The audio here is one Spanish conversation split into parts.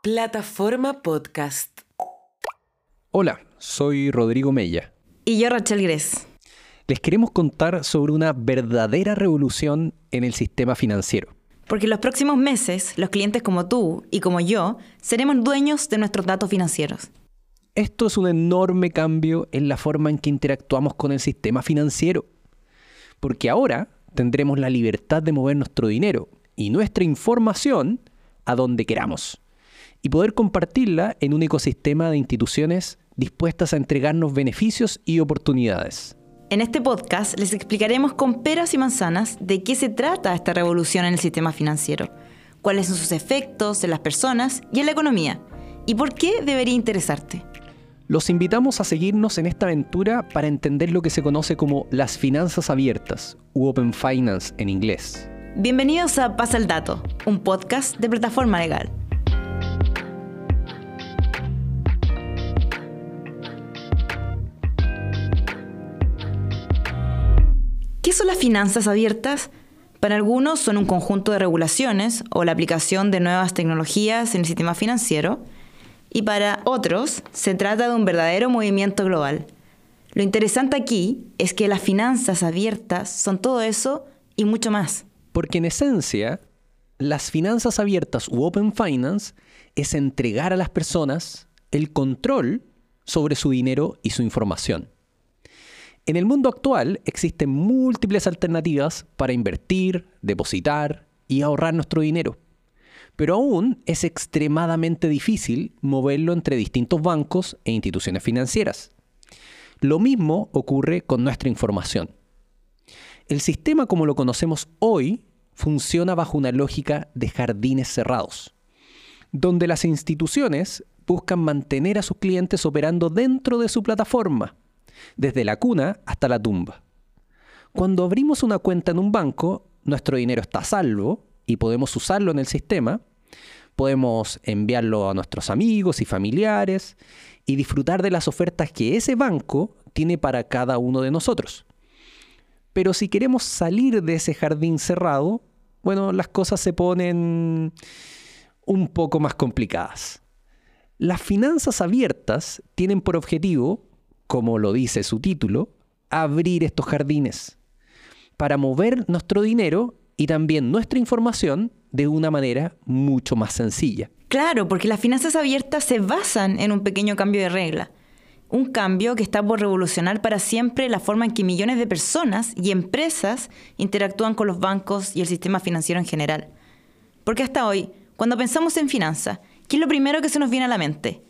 Plataforma Podcast. Hola, soy Rodrigo Mella. Y yo, Rachel Gress. Les queremos contar sobre una verdadera revolución en el sistema financiero. Porque en los próximos meses, los clientes como tú y como yo seremos dueños de nuestros datos financieros. Esto es un enorme cambio en la forma en que interactuamos con el sistema financiero. Porque ahora tendremos la libertad de mover nuestro dinero y nuestra información a donde queramos y poder compartirla en un ecosistema de instituciones dispuestas a entregarnos beneficios y oportunidades. En este podcast les explicaremos con peras y manzanas de qué se trata esta revolución en el sistema financiero, cuáles son sus efectos en las personas y en la economía, y por qué debería interesarte. Los invitamos a seguirnos en esta aventura para entender lo que se conoce como las finanzas abiertas, u Open Finance en inglés. Bienvenidos a Pasa el Dato, un podcast de plataforma legal. ¿Qué son las finanzas abiertas? Para algunos son un conjunto de regulaciones o la aplicación de nuevas tecnologías en el sistema financiero, y para otros se trata de un verdadero movimiento global. Lo interesante aquí es que las finanzas abiertas son todo eso y mucho más. Porque en esencia, las finanzas abiertas u Open Finance es entregar a las personas el control sobre su dinero y su información. En el mundo actual existen múltiples alternativas para invertir, depositar y ahorrar nuestro dinero. Pero aún es extremadamente difícil moverlo entre distintos bancos e instituciones financieras. Lo mismo ocurre con nuestra información. El sistema como lo conocemos hoy funciona bajo una lógica de jardines cerrados, donde las instituciones buscan mantener a sus clientes operando dentro de su plataforma desde la cuna hasta la tumba. Cuando abrimos una cuenta en un banco, nuestro dinero está salvo y podemos usarlo en el sistema. Podemos enviarlo a nuestros amigos y familiares y disfrutar de las ofertas que ese banco tiene para cada uno de nosotros. Pero si queremos salir de ese jardín cerrado, bueno, las cosas se ponen un poco más complicadas. Las finanzas abiertas tienen por objetivo como lo dice su título, abrir estos jardines para mover nuestro dinero y también nuestra información de una manera mucho más sencilla. Claro, porque las finanzas abiertas se basan en un pequeño cambio de regla. Un cambio que está por revolucionar para siempre la forma en que millones de personas y empresas interactúan con los bancos y el sistema financiero en general. Porque hasta hoy, cuando pensamos en finanzas, ¿qué es lo primero que se nos viene a la mente?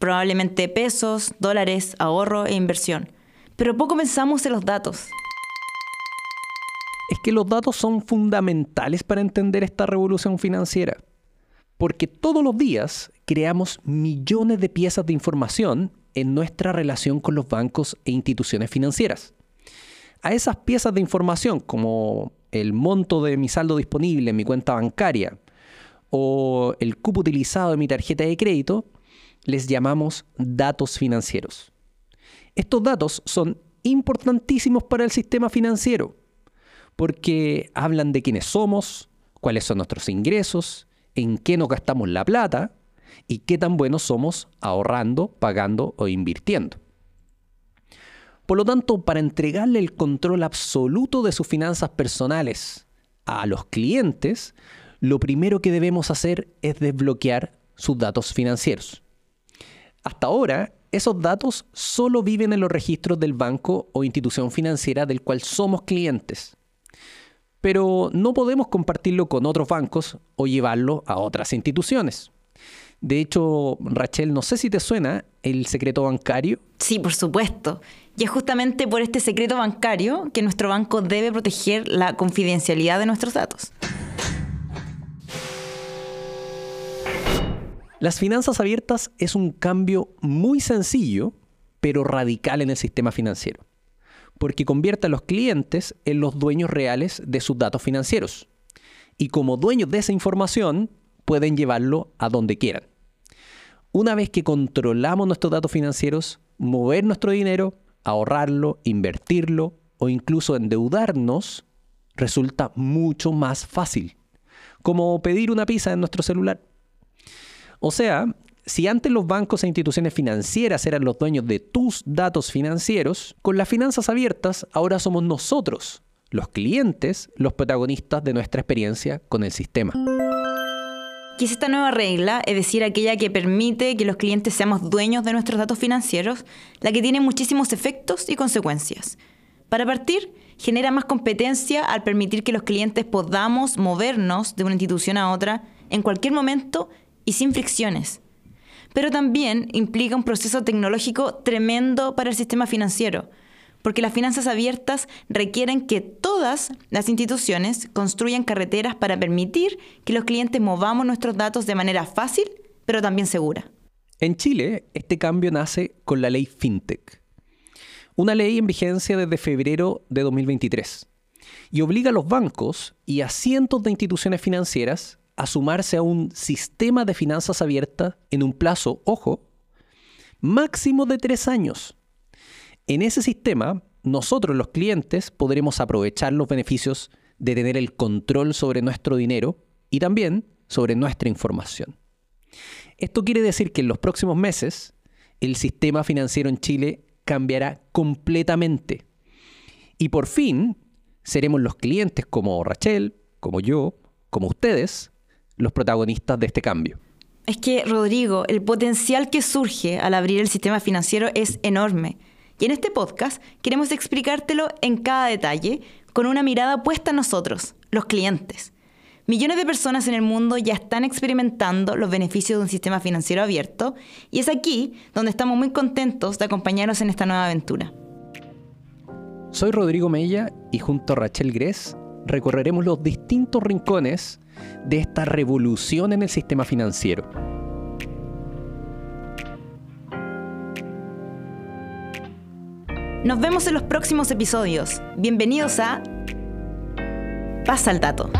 Probablemente pesos, dólares, ahorro e inversión. Pero poco pensamos en los datos. Es que los datos son fundamentales para entender esta revolución financiera, porque todos los días creamos millones de piezas de información en nuestra relación con los bancos e instituciones financieras. A esas piezas de información, como el monto de mi saldo disponible en mi cuenta bancaria o el cupo utilizado en mi tarjeta de crédito, les llamamos datos financieros. Estos datos son importantísimos para el sistema financiero porque hablan de quiénes somos, cuáles son nuestros ingresos, en qué nos gastamos la plata y qué tan buenos somos ahorrando, pagando o invirtiendo. Por lo tanto, para entregarle el control absoluto de sus finanzas personales a los clientes, lo primero que debemos hacer es desbloquear sus datos financieros. Hasta ahora, esos datos solo viven en los registros del banco o institución financiera del cual somos clientes. Pero no podemos compartirlo con otros bancos o llevarlo a otras instituciones. De hecho, Rachel, no sé si te suena el secreto bancario. Sí, por supuesto. Y es justamente por este secreto bancario que nuestro banco debe proteger la confidencialidad de nuestros datos. Las finanzas abiertas es un cambio muy sencillo, pero radical en el sistema financiero, porque convierte a los clientes en los dueños reales de sus datos financieros. Y como dueños de esa información, pueden llevarlo a donde quieran. Una vez que controlamos nuestros datos financieros, mover nuestro dinero, ahorrarlo, invertirlo o incluso endeudarnos resulta mucho más fácil, como pedir una pizza en nuestro celular. O sea, si antes los bancos e instituciones financieras eran los dueños de tus datos financieros, con las finanzas abiertas ahora somos nosotros, los clientes, los protagonistas de nuestra experiencia con el sistema. ¿Qué es esta nueva regla? Es decir, aquella que permite que los clientes seamos dueños de nuestros datos financieros, la que tiene muchísimos efectos y consecuencias. Para partir, genera más competencia al permitir que los clientes podamos movernos de una institución a otra en cualquier momento y sin fricciones. Pero también implica un proceso tecnológico tremendo para el sistema financiero, porque las finanzas abiertas requieren que todas las instituciones construyan carreteras para permitir que los clientes movamos nuestros datos de manera fácil, pero también segura. En Chile, este cambio nace con la ley FinTech, una ley en vigencia desde febrero de 2023, y obliga a los bancos y a cientos de instituciones financieras a sumarse a un sistema de finanzas abiertas en un plazo, ojo, máximo de tres años en ese sistema, nosotros los clientes podremos aprovechar los beneficios de tener el control sobre nuestro dinero y también sobre nuestra información. Esto quiere decir que en los próximos meses el sistema financiero en Chile cambiará completamente. Y por fin seremos los clientes como Rachel, como yo, como ustedes, los protagonistas de este cambio. Es que, Rodrigo, el potencial que surge al abrir el sistema financiero es enorme. Y en este podcast queremos explicártelo en cada detalle con una mirada puesta en nosotros, los clientes. Millones de personas en el mundo ya están experimentando los beneficios de un sistema financiero abierto y es aquí donde estamos muy contentos de acompañarnos en esta nueva aventura. Soy Rodrigo Mella y junto a Rachel Gress recorreremos los distintos rincones de esta revolución en el sistema financiero Nos vemos en los próximos episodios. Bienvenidos a Pasa el dato.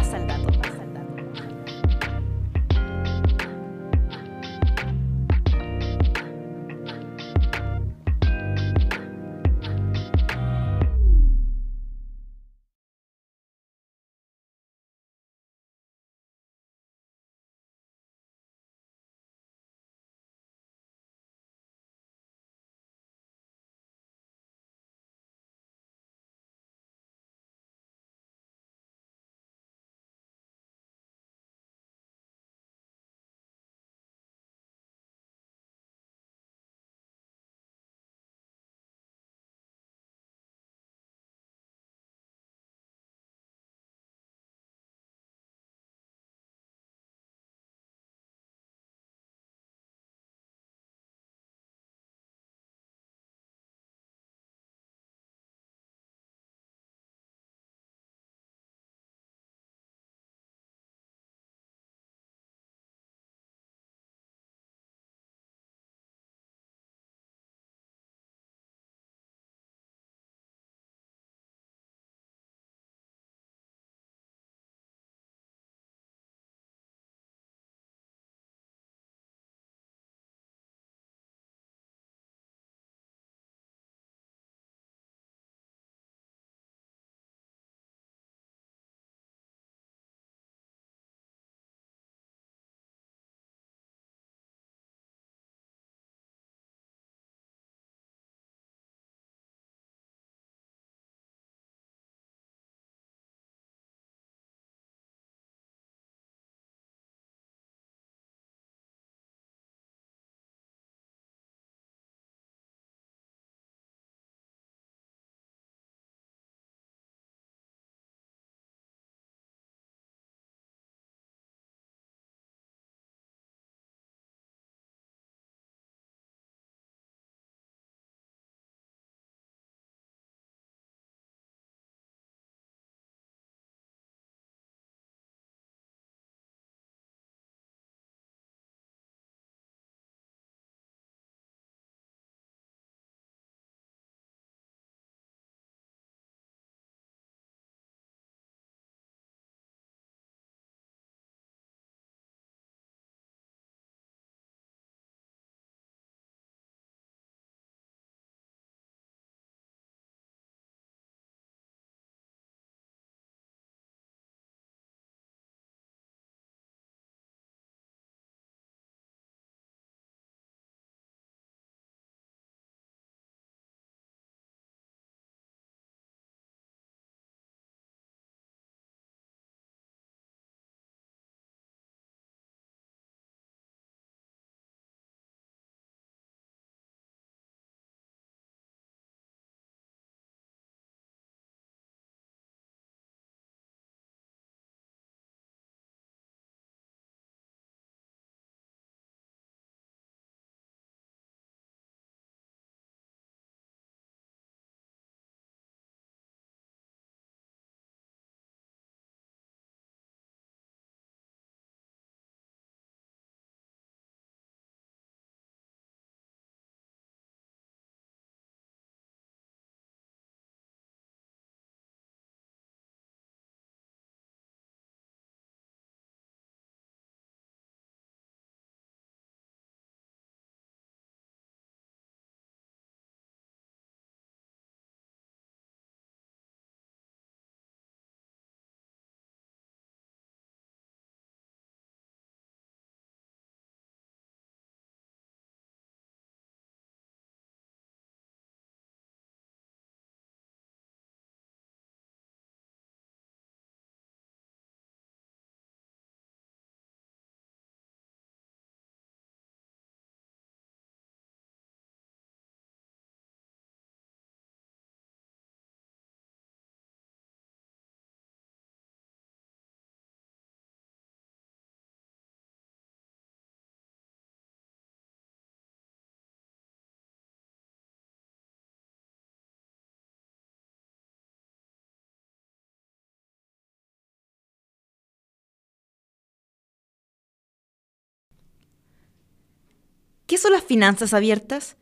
¿Qué son las finanzas abiertas?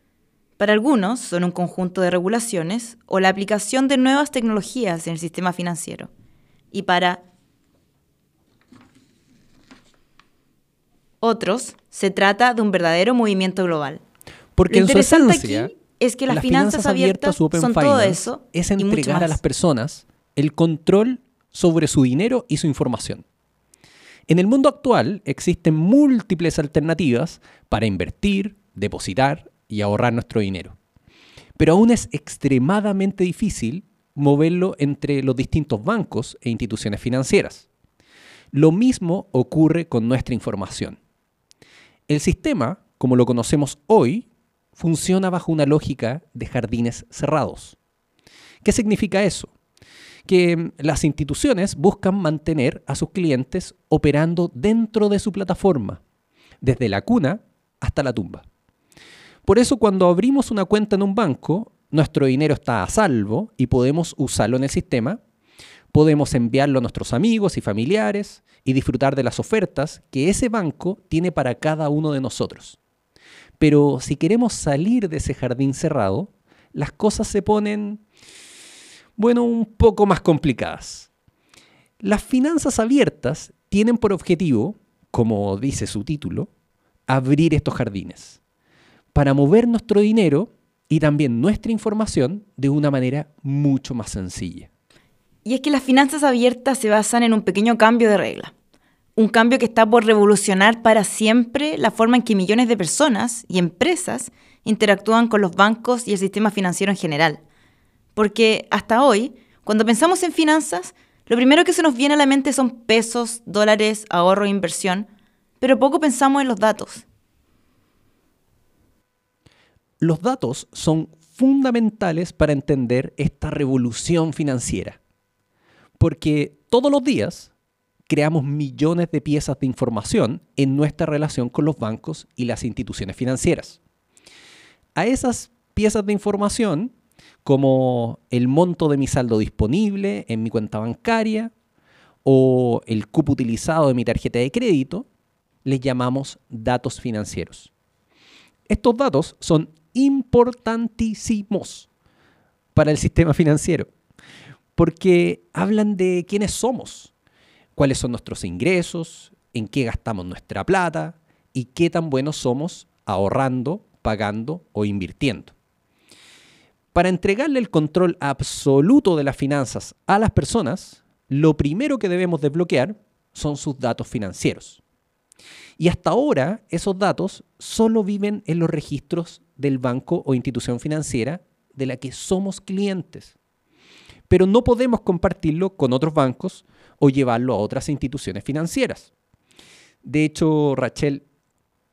Para algunos son un conjunto de regulaciones o la aplicación de nuevas tecnologías en el sistema financiero. Y para otros se trata de un verdadero movimiento global. Porque Lo en su interesante esencia, aquí es que las, finanzas, abiertas Open son todo eso es entregar a las personas el control sobre su dinero y su información. En el mundo actual existen múltiples alternativas para invertir, depositar y ahorrar nuestro dinero. Pero aún es extremadamente difícil moverlo entre los distintos bancos e instituciones financieras. Lo mismo ocurre con nuestra información. El sistema, como lo conocemos hoy, funciona bajo una lógica de jardines cerrados. ¿Qué significa eso? Que las instituciones buscan mantener a sus clientes operando dentro de su plataforma, desde la cuna hasta la tumba. Por eso cuando abrimos una cuenta en un banco, nuestro dinero está a salvo y podemos usarlo en el sistema, podemos enviarlo a nuestros amigos y familiares y disfrutar de las ofertas que ese banco tiene para cada uno de nosotros. Pero si queremos salir de ese jardín cerrado, las cosas se ponen, bueno, un poco más complicadas. Las finanzas abiertas tienen por objetivo, como dice su título, abrir estos jardines para mover nuestro dinero y también nuestra información de una manera mucho más sencilla. Y es que las finanzas abiertas se basan en un pequeño cambio de regla. Un cambio que está por revolucionar para siempre la forma en que millones de personas y empresas interactúan con los bancos y el sistema financiero en general. Porque hasta hoy, cuando pensamos en finanzas, lo primero que se nos viene a la mente son pesos, dólares, ahorro inversión, pero poco pensamos en los datos. Los datos son fundamentales para entender esta revolución financiera, porque todos los días creamos millones de piezas de información en nuestra relación con los bancos y las instituciones financieras. A esas piezas de información, como el monto de mi saldo disponible en mi cuenta bancaria o el cupo utilizado de mi tarjeta de crédito, les llamamos datos financieros. Estos datos son importantísimos para el sistema financiero, porque hablan de quiénes somos, cuáles son nuestros ingresos, en qué gastamos nuestra plata y qué tan buenos somos ahorrando, pagando o invirtiendo. Para entregarle el control absoluto de las finanzas a las personas, lo primero que debemos desbloquear son sus datos financieros. Y hasta ahora esos datos solo viven en los registros del banco o institución financiera de la que somos clientes. Pero no podemos compartirlo con otros bancos o llevarlo a otras instituciones financieras. De hecho, Rachel,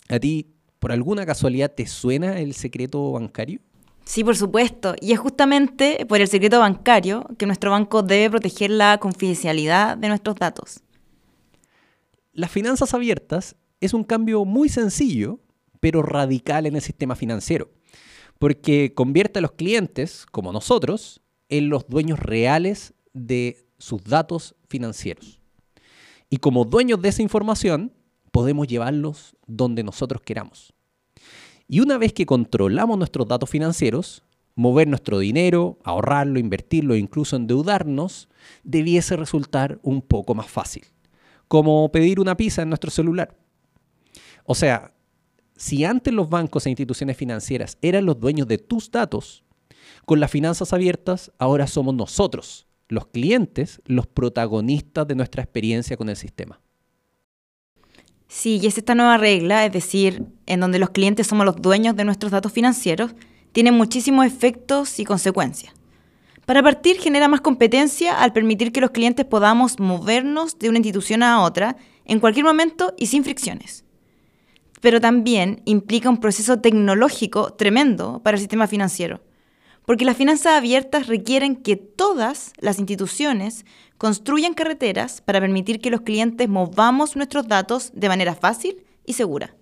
¿a ti por alguna casualidad te suena el secreto bancario? Sí, por supuesto. Y es justamente por el secreto bancario que nuestro banco debe proteger la confidencialidad de nuestros datos. Las finanzas abiertas es un cambio muy sencillo, pero radical en el sistema financiero, porque convierte a los clientes, como nosotros, en los dueños reales de sus datos financieros. Y como dueños de esa información, podemos llevarlos donde nosotros queramos. Y una vez que controlamos nuestros datos financieros, mover nuestro dinero, ahorrarlo, invertirlo e incluso endeudarnos, debiese resultar un poco más fácil, como pedir una pizza en nuestro celular. O sea, si antes los bancos e instituciones financieras eran los dueños de tus datos, con las finanzas abiertas ahora somos nosotros, los clientes, los protagonistas de nuestra experiencia con el sistema. Sí, y es esta nueva regla, es decir, en donde los clientes somos los dueños de nuestros datos financieros, tiene muchísimos efectos y consecuencias. Para partir, genera más competencia al permitir que los clientes podamos movernos de una institución a otra en cualquier momento y sin fricciones. Pero también implica un proceso tecnológico tremendo para el sistema financiero, porque las finanzas abiertas requieren que todas las instituciones construyan carreteras para permitir que los clientes movamos nuestros datos de manera fácil y segura.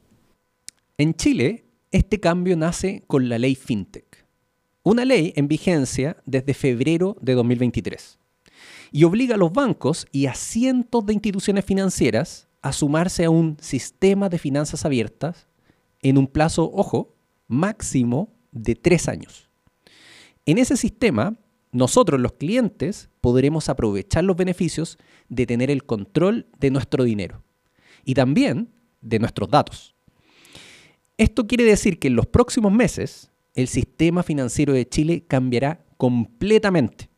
En Chile, este cambio nace con la ley FinTech, una ley en vigencia desde febrero de 2023, y obliga a los bancos y a cientos de instituciones financieras a sumarse a un sistema de finanzas abiertas en un plazo, ojo, máximo de tres años. En ese sistema, nosotros los clientes podremos aprovechar los beneficios de tener el control de nuestro dinero y también de nuestros datos. Esto quiere decir que en los próximos meses el sistema financiero de Chile cambiará completamente.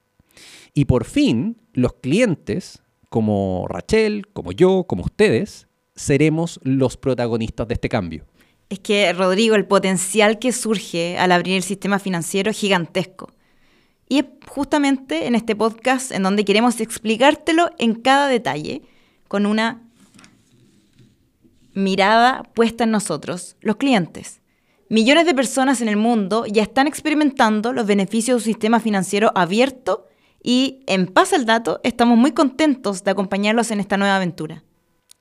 Y por fin los clientes, como Rachel, como yo, como ustedes, seremos los protagonistas de este cambio. Es que, Rodrigo, el potencial que surge al abrir el sistema financiero es gigantesco. Y es justamente en este podcast en donde queremos explicártelo en cada detalle, con una mirada puesta en nosotros, los clientes. Millones de personas en el mundo ya están experimentando los beneficios de un sistema financiero abierto y en Pasa el Dato estamos muy contentos de acompañarlos en esta nueva aventura.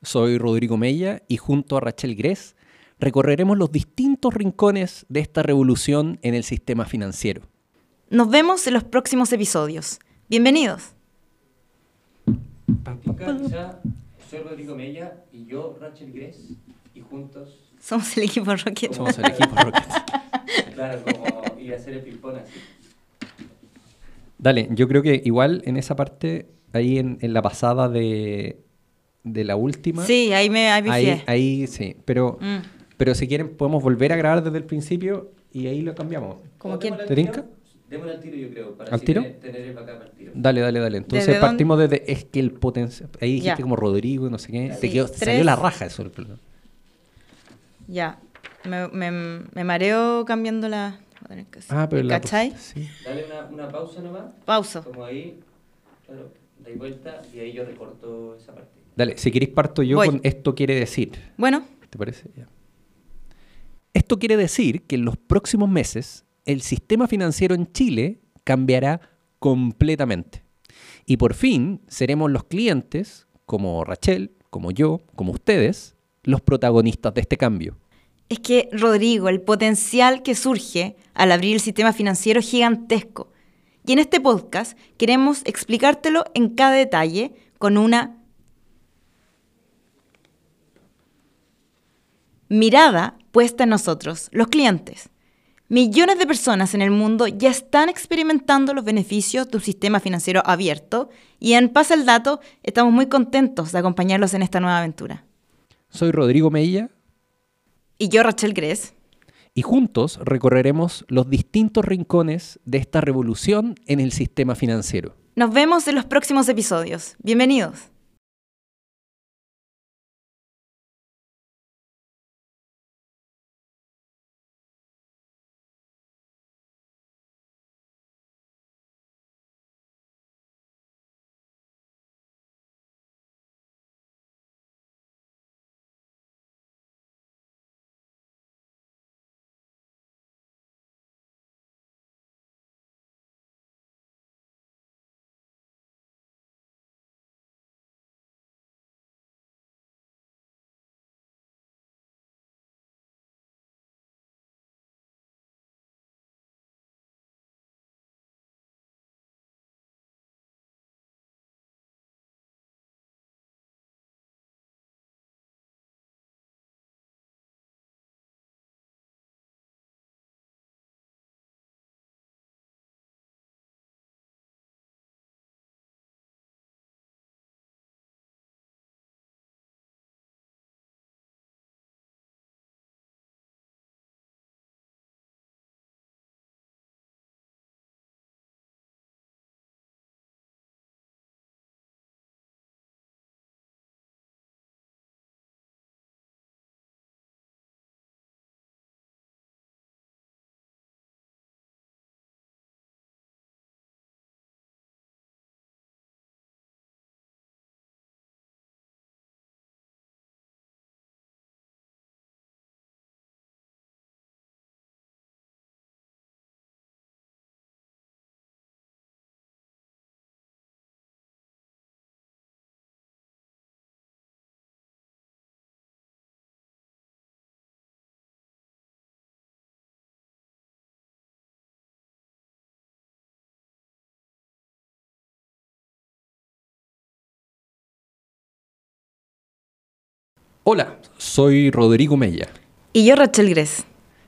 Soy Rodrigo Mella y junto a Rachel Gress recorreremos los distintos rincones de esta revolución en el sistema financiero. Nos vemos en los próximos episodios. Bienvenidos. Soy Rodrigo Mella y yo, Rachel Gress, y juntos somos el equipo Rocket. Somos el equipo Rocket. claro, como ir a hacer el ping-pong así. Dale, yo creo que igual en esa parte, ahí en, en la pasada de, de, la última. Sí, ahí me ahí, ahí, ahí sí, pero, mm. Pero si quieren podemos volver a grabar desde el principio y ahí lo cambiamos. ¿Cómo quién? ¿Te tinca? Démosle al tiro, yo creo. Para ¿Al tiro? Tener, el backup al tiro. Dale, dale, dale. Entonces partimos desde. Es que el potencial. Ahí dijiste como Rodrigo, no sé qué. Sí, te quedó, salió la raja eso. Ya. Me, me, me mareo cambiando la. Ah, pero la ¿Cachai? Sí. Dale una, una, pausa nomás. Pausa. Como ahí. Claro, dais vuelta y ahí yo recorto esa parte. Dale, si queréis parto yo con esto quiere decir. Bueno. ¿Te parece? Ya. Esto quiere decir que en los próximos meses el sistema financiero en Chile cambiará completamente. Y por fin seremos los clientes, como Rachel, como yo, como ustedes, los protagonistas de este cambio. Es que, Rodrigo, el potencial que surge al abrir el sistema financiero es gigantesco. Y en este podcast queremos explicártelo en cada detalle con una mirada puesta en nosotros, los clientes. Millones de personas en el mundo ya están experimentando los beneficios de un sistema financiero abierto y en Pasa el Dato estamos muy contentos de acompañarlos en esta nueva aventura. Soy Rodrigo Meilla. Y yo Rachel Gress. Y juntos recorreremos los distintos rincones de esta revolución en el sistema financiero. Nos vemos en los próximos episodios. Bienvenidos. Hola, soy Rodrigo Mella. Y yo, Rachel Gress.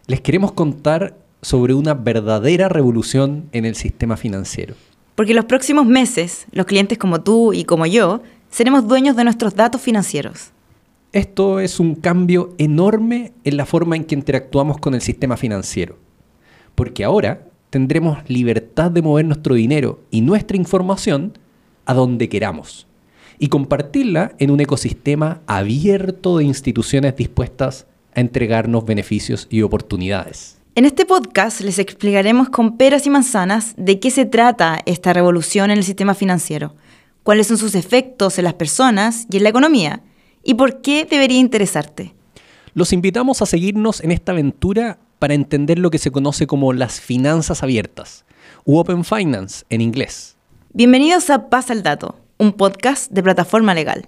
Les queremos contar sobre una verdadera revolución en el sistema financiero. Porque en los próximos meses, los clientes como tú y como yo, seremos dueños de nuestros datos financieros. Esto es un cambio enorme en la forma en que interactuamos con el sistema financiero. Porque ahora tendremos libertad de mover nuestro dinero y nuestra información a donde queramos y compartirla en un ecosistema abierto de instituciones dispuestas a entregarnos beneficios y oportunidades. En este podcast les explicaremos con peras y manzanas de qué se trata esta revolución en el sistema financiero, cuáles son sus efectos en las personas y en la economía, y por qué debería interesarte. Los invitamos a seguirnos en esta aventura para entender lo que se conoce como las finanzas abiertas, u Open Finance en inglés. Bienvenidos a Pasa el Dato, un podcast de plataforma legal.